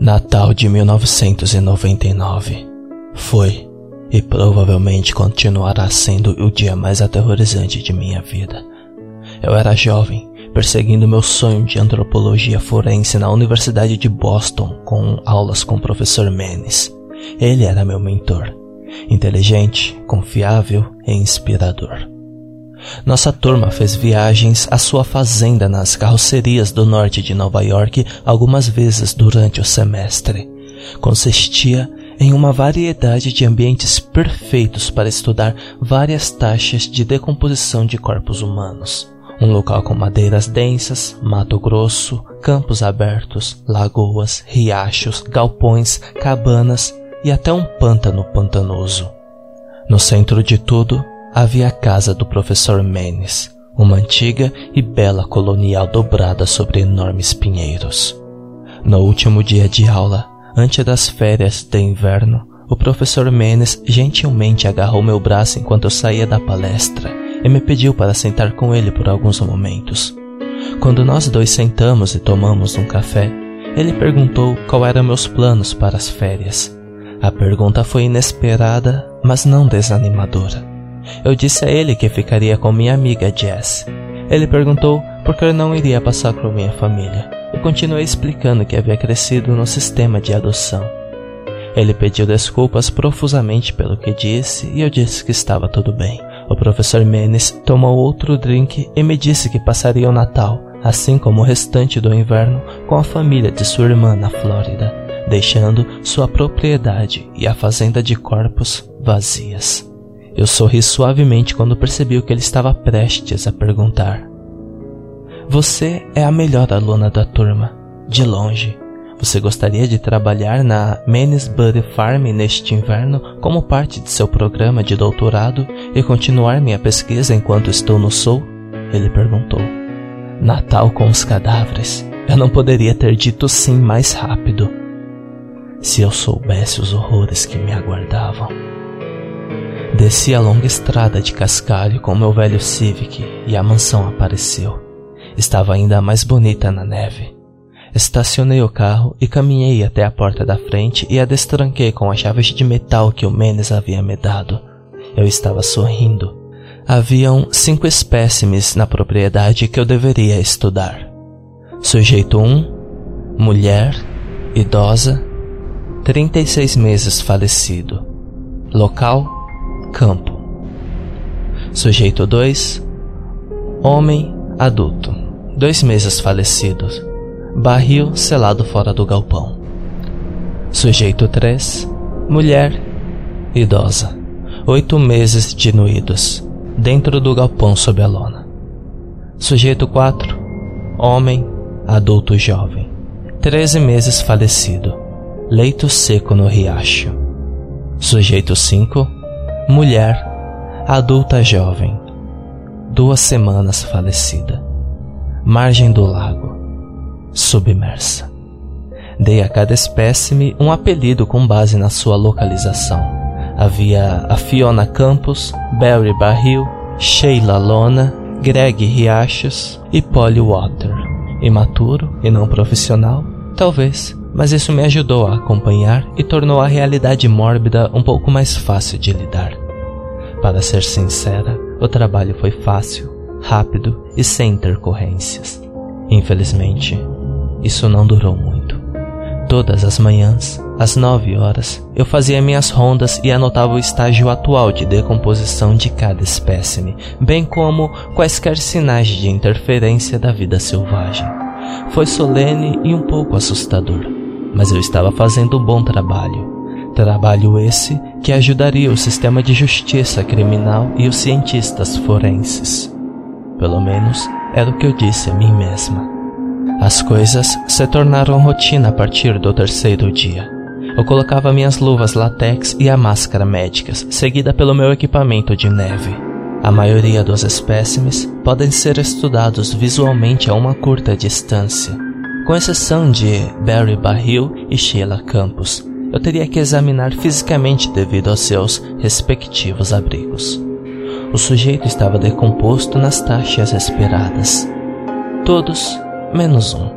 Natal de 1999 foi e provavelmente continuará sendo o dia mais aterrorizante de minha vida. Eu era jovem, perseguindo meu sonho de antropologia forense na Universidade de Boston com aulas com o professor Menes. Ele era meu mentor, inteligente, confiável e inspirador. Nossa turma fez viagens à sua fazenda nas carrocerias do norte de Nova York algumas vezes durante o semestre. Consistia em uma variedade de ambientes perfeitos para estudar várias taxas de decomposição de corpos humanos. Um local com madeiras densas, mato grosso, campos abertos, lagoas, riachos, galpões, cabanas e até um pântano pantanoso. No centro de tudo, havia a casa do professor Menes, uma antiga e bela colonial dobrada sobre enormes pinheiros. No último dia de aula, antes das férias de inverno, o professor Menes gentilmente agarrou meu braço enquanto eu saía da palestra e me pediu para sentar com ele por alguns momentos. Quando nós dois sentamos e tomamos um café, ele perguntou qual eram meus planos para as férias. A pergunta foi inesperada, mas não desanimadora. Eu disse a ele que ficaria com minha amiga Jess. Ele perguntou por que eu não iria passar com minha família. Eu continuei explicando que havia crescido no sistema de adoção. Ele pediu desculpas profusamente pelo que disse e eu disse que estava tudo bem. O professor Menes tomou outro drink e me disse que passaria o Natal, assim como o restante do inverno, com a família de sua irmã na Flórida, deixando sua propriedade e a fazenda de corpos vazias. Eu sorri suavemente quando percebi o que ele estava prestes a perguntar. Você é a melhor aluna da turma, de longe. Você gostaria de trabalhar na Mansbury Farm neste inverno como parte de seu programa de doutorado e continuar minha pesquisa enquanto estou no Sul? Ele perguntou. Natal com os cadáveres. Eu não poderia ter dito sim mais rápido. Se eu soubesse os horrores que me aguardavam. Desci a longa estrada de cascalho com meu velho Civic e a mansão apareceu. Estava ainda mais bonita na neve. Estacionei o carro e caminhei até a porta da frente e a destranquei com as chaves de metal que o Menes havia me dado. Eu estava sorrindo. Haviam cinco espécimes na propriedade que eu deveria estudar. Sujeito 1, mulher, idosa, 36 meses falecido. Local, campo. Sujeito 2, homem adulto, dois meses falecidos, barril selado fora do galpão. Sujeito 3, mulher idosa, oito meses diluídos, dentro do galpão sob a lona. Sujeito 4, homem adulto jovem, treze meses falecido, leito seco no riacho. Sujeito 5, Mulher, adulta jovem, duas semanas falecida. Margem do lago, submersa. Dei a cada espécime um apelido com base na sua localização. Havia a Fiona Campos, Barry Barril, Sheila Lona, Greg Riachos e Polly Water. Imaturo e não profissional? Talvez mas isso me ajudou a acompanhar e tornou a realidade mórbida um pouco mais fácil de lidar. Para ser sincera, o trabalho foi fácil, rápido e sem intercorrências. Infelizmente, isso não durou muito. Todas as manhãs, às nove horas, eu fazia minhas rondas e anotava o estágio atual de decomposição de cada espécime, bem como quaisquer sinais de interferência da vida selvagem. Foi solene e um pouco assustador mas eu estava fazendo um bom trabalho. Trabalho esse que ajudaria o sistema de justiça criminal e os cientistas forenses. Pelo menos era o que eu disse a mim mesma. As coisas se tornaram rotina a partir do terceiro dia. Eu colocava minhas luvas látex e a máscara médicas, seguida pelo meu equipamento de neve. A maioria dos espécimes podem ser estudados visualmente a uma curta distância, com exceção de Barry Barril e Sheila Campos, eu teria que examinar fisicamente devido aos seus respectivos abrigos. O sujeito estava decomposto nas taxas esperadas. Todos menos um.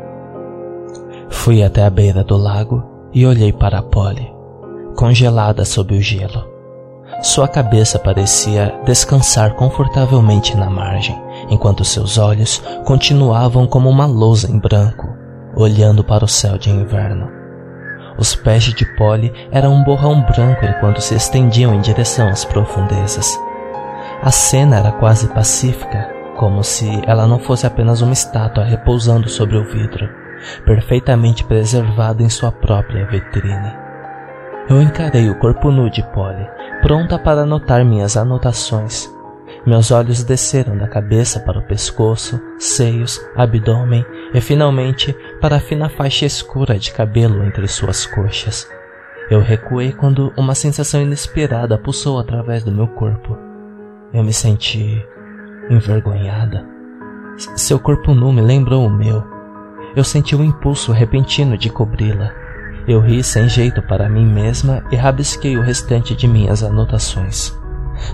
Fui até a beira do lago e olhei para Polly, congelada sob o gelo. Sua cabeça parecia descansar confortavelmente na margem, enquanto seus olhos continuavam como uma lousa em branco, olhando para o céu de inverno. Os pés de Polly eram um borrão branco enquanto se estendiam em direção às profundezas. A cena era quase pacífica, como se ela não fosse apenas uma estátua repousando sobre o vidro, perfeitamente preservada em sua própria vitrine. Eu encarei o corpo nu de Polly, pronta para anotar minhas anotações. Meus olhos desceram da cabeça para o pescoço, seios, abdômen e finalmente para a fina faixa escura de cabelo entre suas coxas. Eu recuei quando uma sensação inesperada pulsou através do meu corpo. Eu me senti envergonhada. Seu corpo nu me lembrou o meu. Eu senti o um impulso repentino de cobri-la. Eu ri sem jeito para mim mesma e rabisquei o restante de minhas anotações.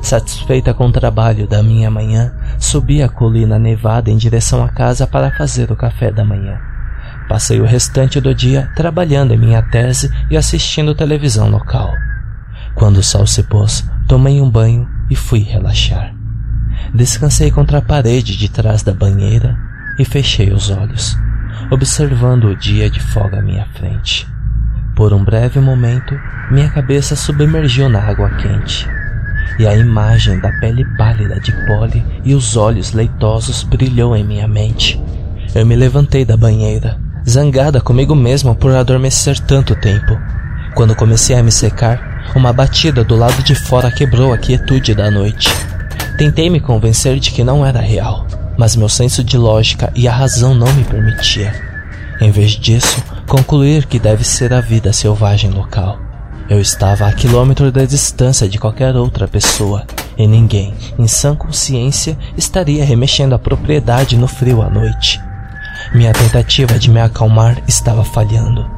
Satisfeita com o trabalho da minha manhã, subi a colina nevada em direção à casa para fazer o café da manhã. Passei o restante do dia trabalhando em minha tese e assistindo televisão local. Quando o sol se pôs, tomei um banho e fui relaxar. Descansei contra a parede de trás da banheira e fechei os olhos, observando o dia de folga à minha frente. Por um breve momento, minha cabeça submergiu na água quente e a imagem da pele pálida de Polly e os olhos leitosos brilhou em minha mente. Eu me levantei da banheira, zangada comigo mesma por adormecer tanto tempo. Quando comecei a me secar, uma batida do lado de fora quebrou a quietude da noite. Tentei me convencer de que não era real, mas meu senso de lógica e a razão não me permitia. Em vez disso, concluir que deve ser a vida selvagem local. Eu estava a quilômetro da distância de qualquer outra pessoa, e ninguém, em sã consciência, estaria remexendo a propriedade no frio à noite. Minha tentativa de me acalmar estava falhando.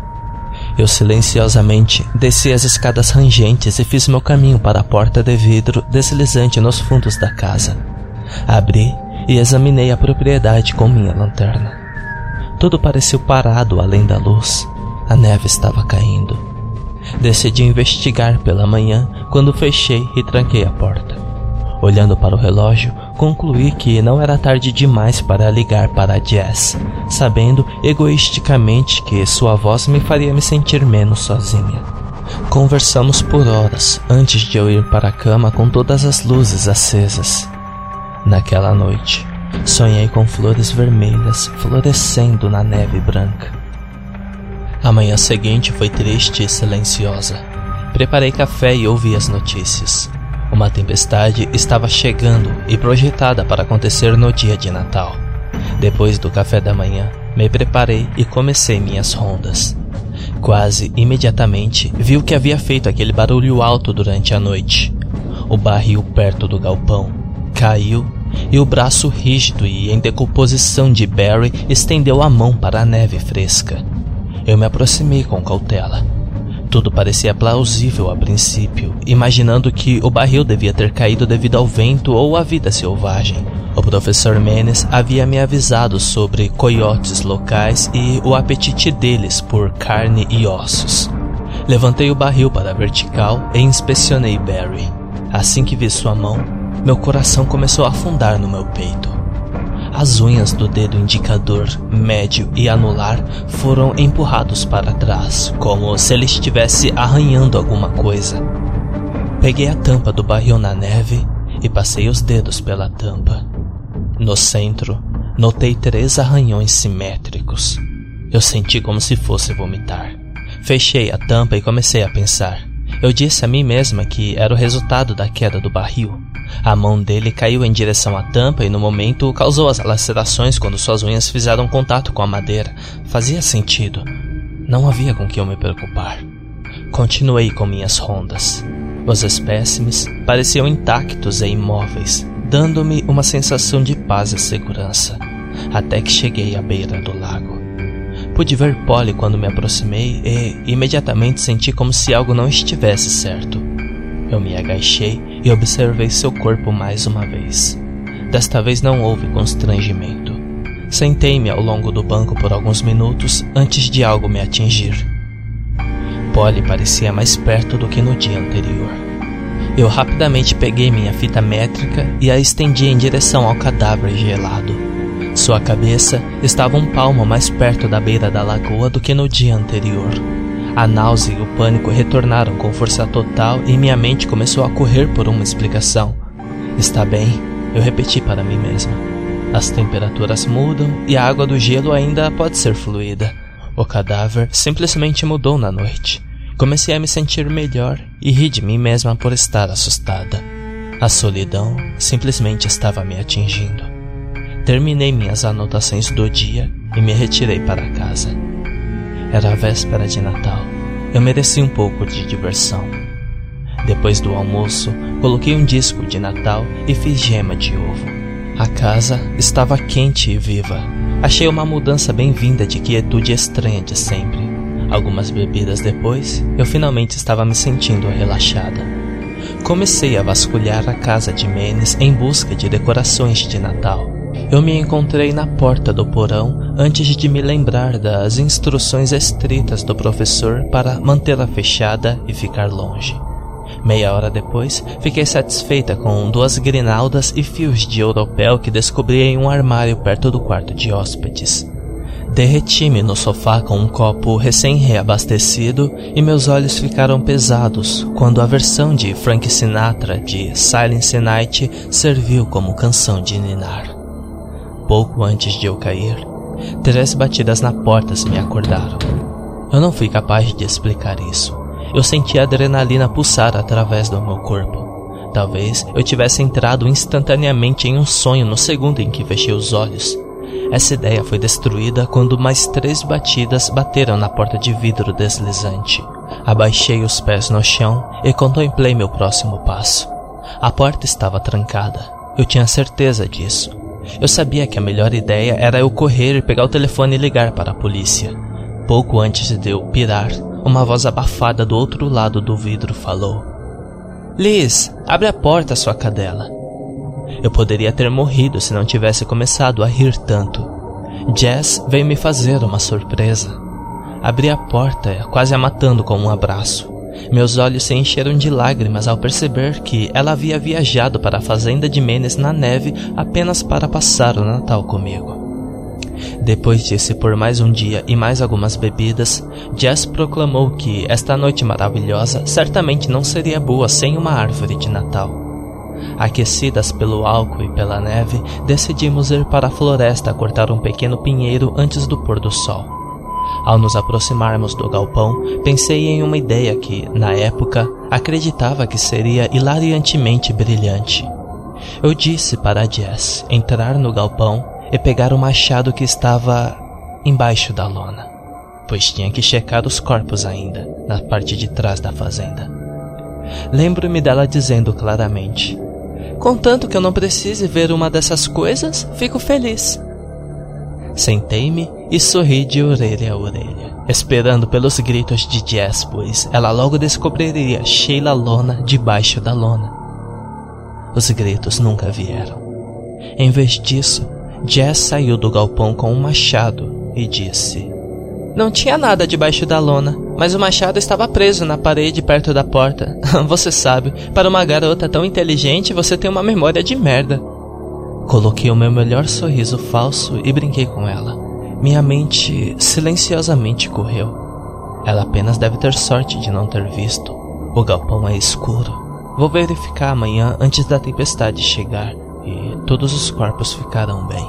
Eu silenciosamente desci as escadas rangentes e fiz meu caminho para a porta de vidro deslizante nos fundos da casa. Abri e examinei a propriedade com minha lanterna. Tudo pareceu parado além da luz. A neve estava caindo. Decidi investigar pela manhã quando fechei e tranquei a porta. Olhando para o relógio, concluí que não era tarde demais para ligar para Jess, sabendo egoisticamente que sua voz me faria me sentir menos sozinha. Conversamos por horas antes de eu ir para a cama com todas as luzes acesas. Naquela noite, sonhei com flores vermelhas florescendo na neve branca. A manhã seguinte foi triste e silenciosa. Preparei café e ouvi as notícias. Uma tempestade estava chegando e projetada para acontecer no dia de Natal. Depois do café da manhã, me preparei e comecei minhas rondas. Quase imediatamente vi o que havia feito aquele barulho alto durante a noite. O barril perto do galpão caiu e o braço rígido e em decomposição de Barry estendeu a mão para a neve fresca. Eu me aproximei com cautela. Tudo parecia plausível a princípio, imaginando que o barril devia ter caído devido ao vento ou à vida selvagem. O professor Menes havia me avisado sobre coiotes locais e o apetite deles por carne e ossos. Levantei o barril para a vertical e inspecionei Barry. Assim que vi sua mão, meu coração começou a afundar no meu peito. As unhas do dedo indicador, médio e anular foram empurrados para trás, como se ele estivesse arranhando alguma coisa. Peguei a tampa do barril na neve e passei os dedos pela tampa. No centro, notei três arranhões simétricos. Eu senti como se fosse vomitar. Fechei a tampa e comecei a pensar. Eu disse a mim mesma que era o resultado da queda do barril. A mão dele caiu em direção à tampa e no momento causou as lacerações quando suas unhas fizeram contato com a madeira. Fazia sentido. Não havia com que eu me preocupar. Continuei com minhas rondas. Os espécimes pareciam intactos e imóveis, dando-me uma sensação de paz e segurança, até que cheguei à beira do lago. Pude ver Polly quando me aproximei e imediatamente senti como se algo não estivesse certo. Eu me agachei e observei seu corpo mais uma vez. Desta vez não houve constrangimento. Sentei-me ao longo do banco por alguns minutos antes de algo me atingir. Polly parecia mais perto do que no dia anterior. Eu rapidamente peguei minha fita métrica e a estendi em direção ao cadáver gelado. Sua cabeça estava um palmo mais perto da beira da lagoa do que no dia anterior. A náusea e o pânico retornaram com força total e minha mente começou a correr por uma explicação. Está bem, eu repeti para mim mesma. As temperaturas mudam e a água do gelo ainda pode ser fluida. O cadáver simplesmente mudou na noite. Comecei a me sentir melhor e ri de mim mesma por estar assustada. A solidão simplesmente estava me atingindo. Terminei minhas anotações do dia e me retirei para casa. Era a véspera de Natal. Eu mereci um pouco de diversão. Depois do almoço, coloquei um disco de Natal e fiz gema de ovo. A casa estava quente e viva. Achei uma mudança bem-vinda de quietude estranha de sempre. Algumas bebidas depois, eu finalmente estava me sentindo relaxada. Comecei a vasculhar a casa de Menes em busca de decorações de Natal. Eu me encontrei na porta do porão antes de me lembrar das instruções estritas do professor para mantê-la fechada e ficar longe. Meia hora depois, fiquei satisfeita com duas grinaldas e fios de europeu que descobri em um armário perto do quarto de hóspedes. Derreti-me no sofá com um copo recém-reabastecido e meus olhos ficaram pesados quando a versão de Frank Sinatra de Silence Night serviu como canção de ninar. Pouco antes de eu cair, três batidas na porta me acordaram. Eu não fui capaz de explicar isso eu senti a adrenalina pulsar através do meu corpo. Talvez eu tivesse entrado instantaneamente em um sonho no segundo em que fechei os olhos. Essa ideia foi destruída quando mais três batidas bateram na porta de vidro deslizante. Abaixei os pés no chão e contemplei meu próximo passo. A porta estava trancada. Eu tinha certeza disso. Eu sabia que a melhor ideia era eu correr e pegar o telefone e ligar para a polícia. Pouco antes de eu pirar, uma voz abafada do outro lado do vidro falou: Liz, abre a porta, sua cadela. Eu poderia ter morrido se não tivesse começado a rir tanto. Jess veio me fazer uma surpresa. Abri a porta, quase a matando com um abraço. Meus olhos se encheram de lágrimas ao perceber que ela havia viajado para a fazenda de Menes na neve apenas para passar o Natal comigo. Depois disse por mais um dia e mais algumas bebidas, Jess proclamou que esta noite maravilhosa certamente não seria boa sem uma árvore de Natal. Aquecidas pelo álcool e pela neve, decidimos ir para a floresta cortar um pequeno pinheiro antes do pôr do sol. Ao nos aproximarmos do galpão, pensei em uma ideia que, na época, acreditava que seria hilariantemente brilhante. Eu disse para Jess entrar no galpão e pegar o machado que estava embaixo da lona, pois tinha que checar os corpos ainda, na parte de trás da fazenda. Lembro-me dela dizendo claramente: Contanto que eu não precise ver uma dessas coisas, fico feliz. Sentei-me e sorri de orelha a orelha, esperando pelos gritos de Jess, pois ela logo descobriria Sheila Lona debaixo da lona. Os gritos nunca vieram. Em vez disso, Jess saiu do galpão com um machado e disse: Não tinha nada debaixo da lona, mas o machado estava preso na parede perto da porta. você sabe, para uma garota tão inteligente, você tem uma memória de merda. Coloquei o meu melhor sorriso falso e brinquei com ela. Minha mente silenciosamente correu. Ela apenas deve ter sorte de não ter visto. O galpão é escuro. Vou verificar amanhã antes da tempestade chegar e todos os corpos ficarão bem.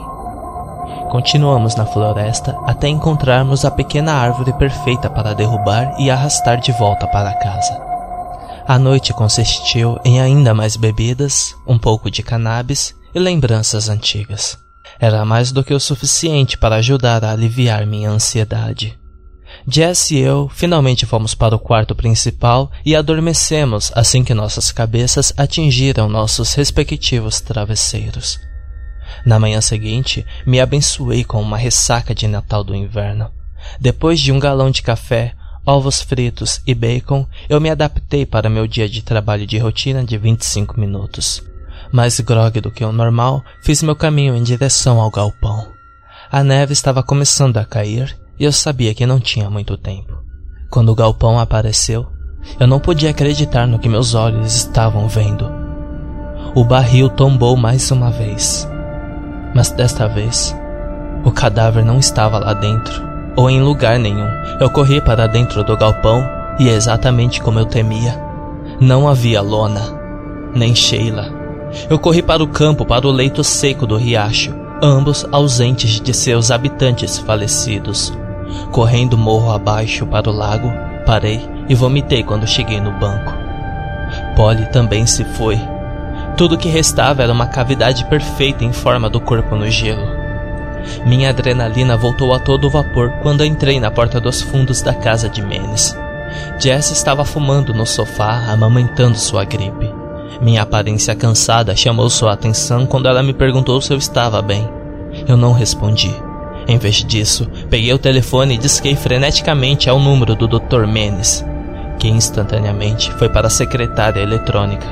Continuamos na floresta até encontrarmos a pequena árvore perfeita para derrubar e arrastar de volta para casa. A noite consistiu em ainda mais bebidas, um pouco de cannabis e lembranças antigas. Era mais do que o suficiente para ajudar a aliviar minha ansiedade. Jess e eu finalmente fomos para o quarto principal e adormecemos assim que nossas cabeças atingiram nossos respectivos travesseiros. Na manhã seguinte, me abençoei com uma ressaca de Natal do inverno. Depois de um galão de café, ovos fritos e bacon, eu me adaptei para meu dia de trabalho de rotina de 25 minutos. Mais grog do que o normal, fiz meu caminho em direção ao galpão. A neve estava começando a cair e eu sabia que não tinha muito tempo. Quando o galpão apareceu, eu não podia acreditar no que meus olhos estavam vendo. O barril tombou mais uma vez, mas desta vez o cadáver não estava lá dentro ou em lugar nenhum. Eu corri para dentro do galpão e, exatamente como eu temia, não havia Lona, nem Sheila. Eu corri para o campo, para o leito seco do riacho, ambos ausentes de seus habitantes falecidos. Correndo morro abaixo para o lago, parei e vomitei quando cheguei no banco. Polly também se foi. Tudo que restava era uma cavidade perfeita em forma do corpo no gelo. Minha adrenalina voltou a todo vapor quando entrei na porta dos fundos da casa de Menes. Jess estava fumando no sofá, amamentando sua gripe. Minha aparência cansada chamou sua atenção quando ela me perguntou se eu estava bem. Eu não respondi. Em vez disso, peguei o telefone e disquei freneticamente ao número do Dr. Menes, que instantaneamente foi para a secretária eletrônica.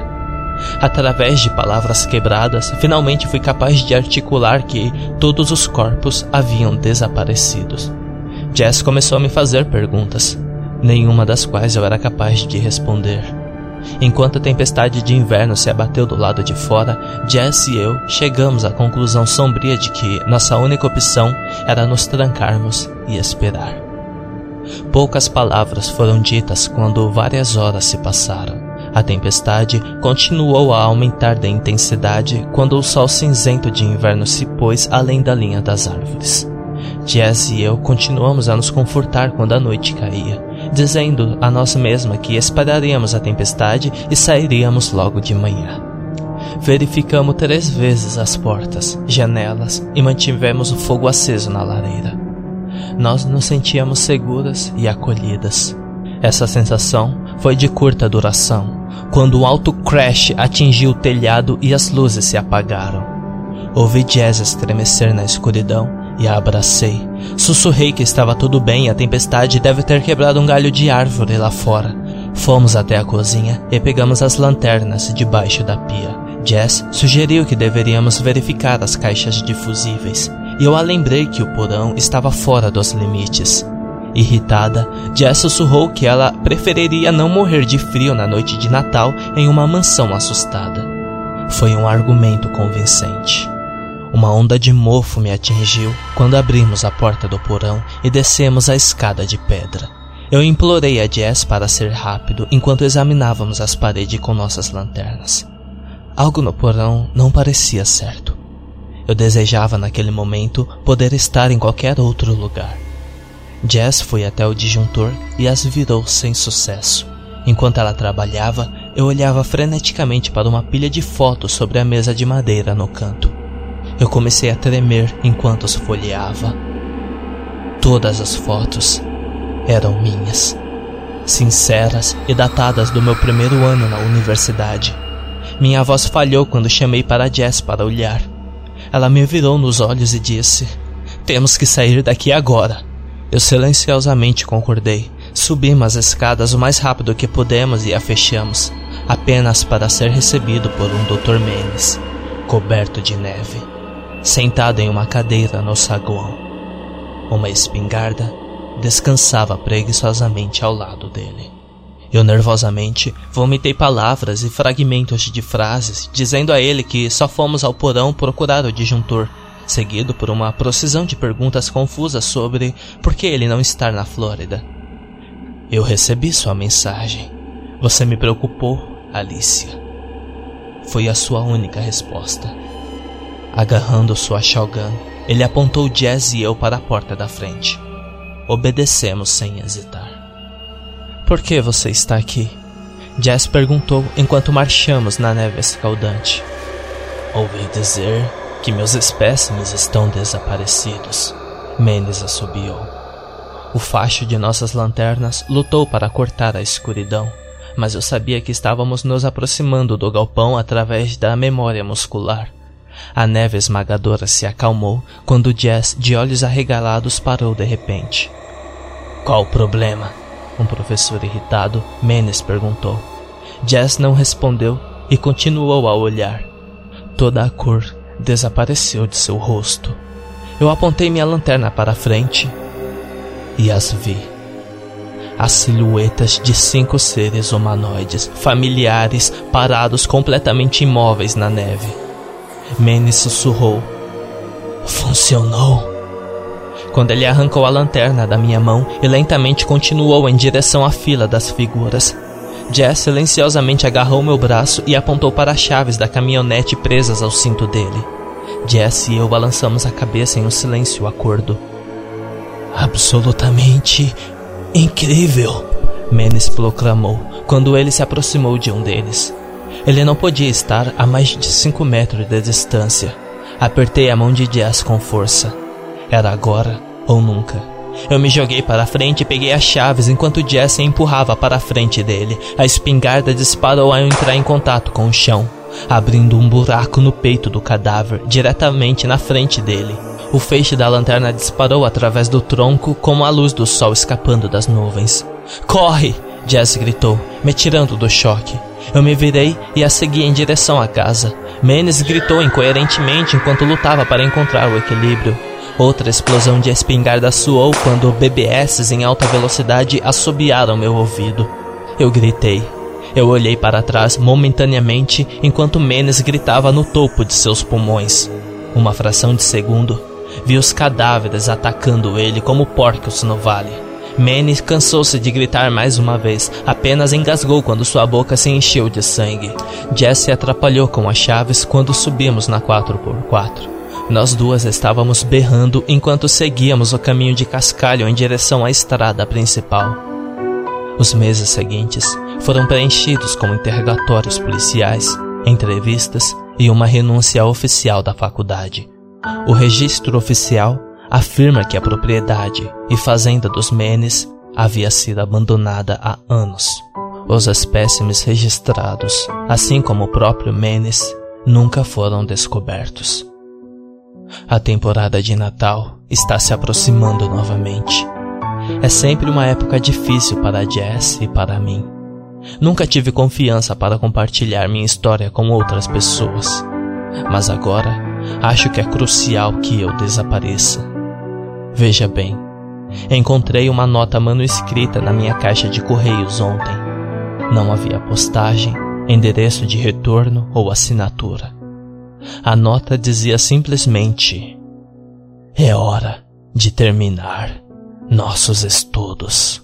Através de palavras quebradas, finalmente fui capaz de articular que todos os corpos haviam desaparecido. Jess começou a me fazer perguntas, nenhuma das quais eu era capaz de responder. Enquanto a tempestade de inverno se abateu do lado de fora, Jess e eu chegamos à conclusão sombria de que nossa única opção era nos trancarmos e esperar. Poucas palavras foram ditas quando várias horas se passaram. A tempestade continuou a aumentar de intensidade quando o sol cinzento de inverno se pôs além da linha das árvores. Jess e eu continuamos a nos confortar quando a noite caía, dizendo a nós mesmas que esperaríamos a tempestade e sairíamos logo de manhã. Verificamos três vezes as portas, janelas e mantivemos o fogo aceso na lareira. Nós nos sentíamos seguras e acolhidas. Essa sensação foi de curta duração, quando um alto crash atingiu o telhado e as luzes se apagaram. Ouvi Jazz estremecer na escuridão e a abracei. Sussurrei que estava tudo bem e a tempestade deve ter quebrado um galho de árvore lá fora. Fomos até a cozinha e pegamos as lanternas debaixo da pia. Jess sugeriu que deveríamos verificar as caixas de fusíveis, e eu a lembrei que o porão estava fora dos limites. Irritada, Jess sussurrou que ela preferiria não morrer de frio na noite de Natal em uma mansão assustada. Foi um argumento convincente. Uma onda de mofo me atingiu quando abrimos a porta do porão e descemos a escada de pedra. Eu implorei a Jess para ser rápido enquanto examinávamos as paredes com nossas lanternas. Algo no porão não parecia certo. Eu desejava naquele momento poder estar em qualquer outro lugar. Jess foi até o disjuntor e as virou sem sucesso. Enquanto ela trabalhava, eu olhava freneticamente para uma pilha de fotos sobre a mesa de madeira no canto. Eu comecei a tremer enquanto as folheava. Todas as fotos eram minhas, sinceras e datadas do meu primeiro ano na universidade. Minha voz falhou quando chamei para Jess para olhar. Ela me virou nos olhos e disse: Temos que sair daqui agora. Eu silenciosamente concordei. Subimos as escadas o mais rápido que pudemos e a fechamos, apenas para ser recebido por um Dr. Menes, coberto de neve, sentado em uma cadeira no saguão. Uma espingarda descansava preguiçosamente ao lado dele. Eu nervosamente vomitei palavras e fragmentos de frases, dizendo a ele que só fomos ao porão procurar o disjuntor seguido por uma procissão de perguntas confusas sobre por que ele não está na Flórida. Eu recebi sua mensagem. Você me preocupou, Alicia. Foi a sua única resposta. Agarrando sua shotgun, ele apontou Jazz e eu para a porta da frente. Obedecemos sem hesitar. Por que você está aqui? Jazz perguntou enquanto marchamos na neve escaldante. Ouvi dizer que meus espécimes estão desaparecidos. Mendes assobiou. O facho de nossas lanternas lutou para cortar a escuridão, mas eu sabia que estávamos nos aproximando do galpão através da memória muscular. A neve esmagadora se acalmou quando Jess, de olhos arregalados, parou de repente. Qual o problema? Um professor irritado, Menes perguntou. Jess não respondeu e continuou a olhar. Toda a cor desapareceu de seu rosto. Eu apontei minha lanterna para frente e as vi. As silhuetas de cinco seres humanoides, familiares, parados completamente imóveis na neve. Manny sussurrou: Funcionou. Quando ele arrancou a lanterna da minha mão e lentamente continuou em direção à fila das figuras, Jess silenciosamente agarrou meu braço e apontou para as chaves da caminhonete presas ao cinto dele. Jess e eu balançamos a cabeça em um silêncio acordo. Absolutamente incrível, Menes proclamou quando ele se aproximou de um deles. Ele não podia estar a mais de cinco metros de distância. Apertei a mão de Jess com força. Era agora ou nunca. Eu me joguei para frente e peguei as chaves enquanto Jesse empurrava para a frente dele. A espingarda disparou ao entrar em contato com o chão, abrindo um buraco no peito do cadáver, diretamente na frente dele. O feixe da lanterna disparou através do tronco, como a luz do sol escapando das nuvens. Corre! Jess gritou, me tirando do choque. Eu me virei e a segui em direção à casa. Menes gritou incoerentemente enquanto lutava para encontrar o equilíbrio. Outra explosão de espingarda soou quando BBS em alta velocidade assobiaram meu ouvido. Eu gritei. Eu olhei para trás momentaneamente enquanto Menes gritava no topo de seus pulmões. Uma fração de segundo, vi os cadáveres atacando ele como porcos no vale. Menes cansou-se de gritar mais uma vez, apenas engasgou quando sua boca se encheu de sangue. Jesse atrapalhou com as chaves quando subimos na 4x4. Nós duas estávamos berrando enquanto seguíamos o caminho de cascalho em direção à estrada principal. Os meses seguintes foram preenchidos com interrogatórios policiais, entrevistas e uma renúncia oficial da faculdade. O registro oficial afirma que a propriedade e fazenda dos Menes havia sido abandonada há anos. Os espécimes registrados, assim como o próprio Menes, nunca foram descobertos. A temporada de Natal está se aproximando novamente. É sempre uma época difícil para Jess e para mim. Nunca tive confiança para compartilhar minha história com outras pessoas. Mas agora, acho que é crucial que eu desapareça. Veja bem, encontrei uma nota manuscrita na minha caixa de correios ontem. Não havia postagem, endereço de retorno ou assinatura. A nota dizia simplesmente: É hora de terminar nossos estudos.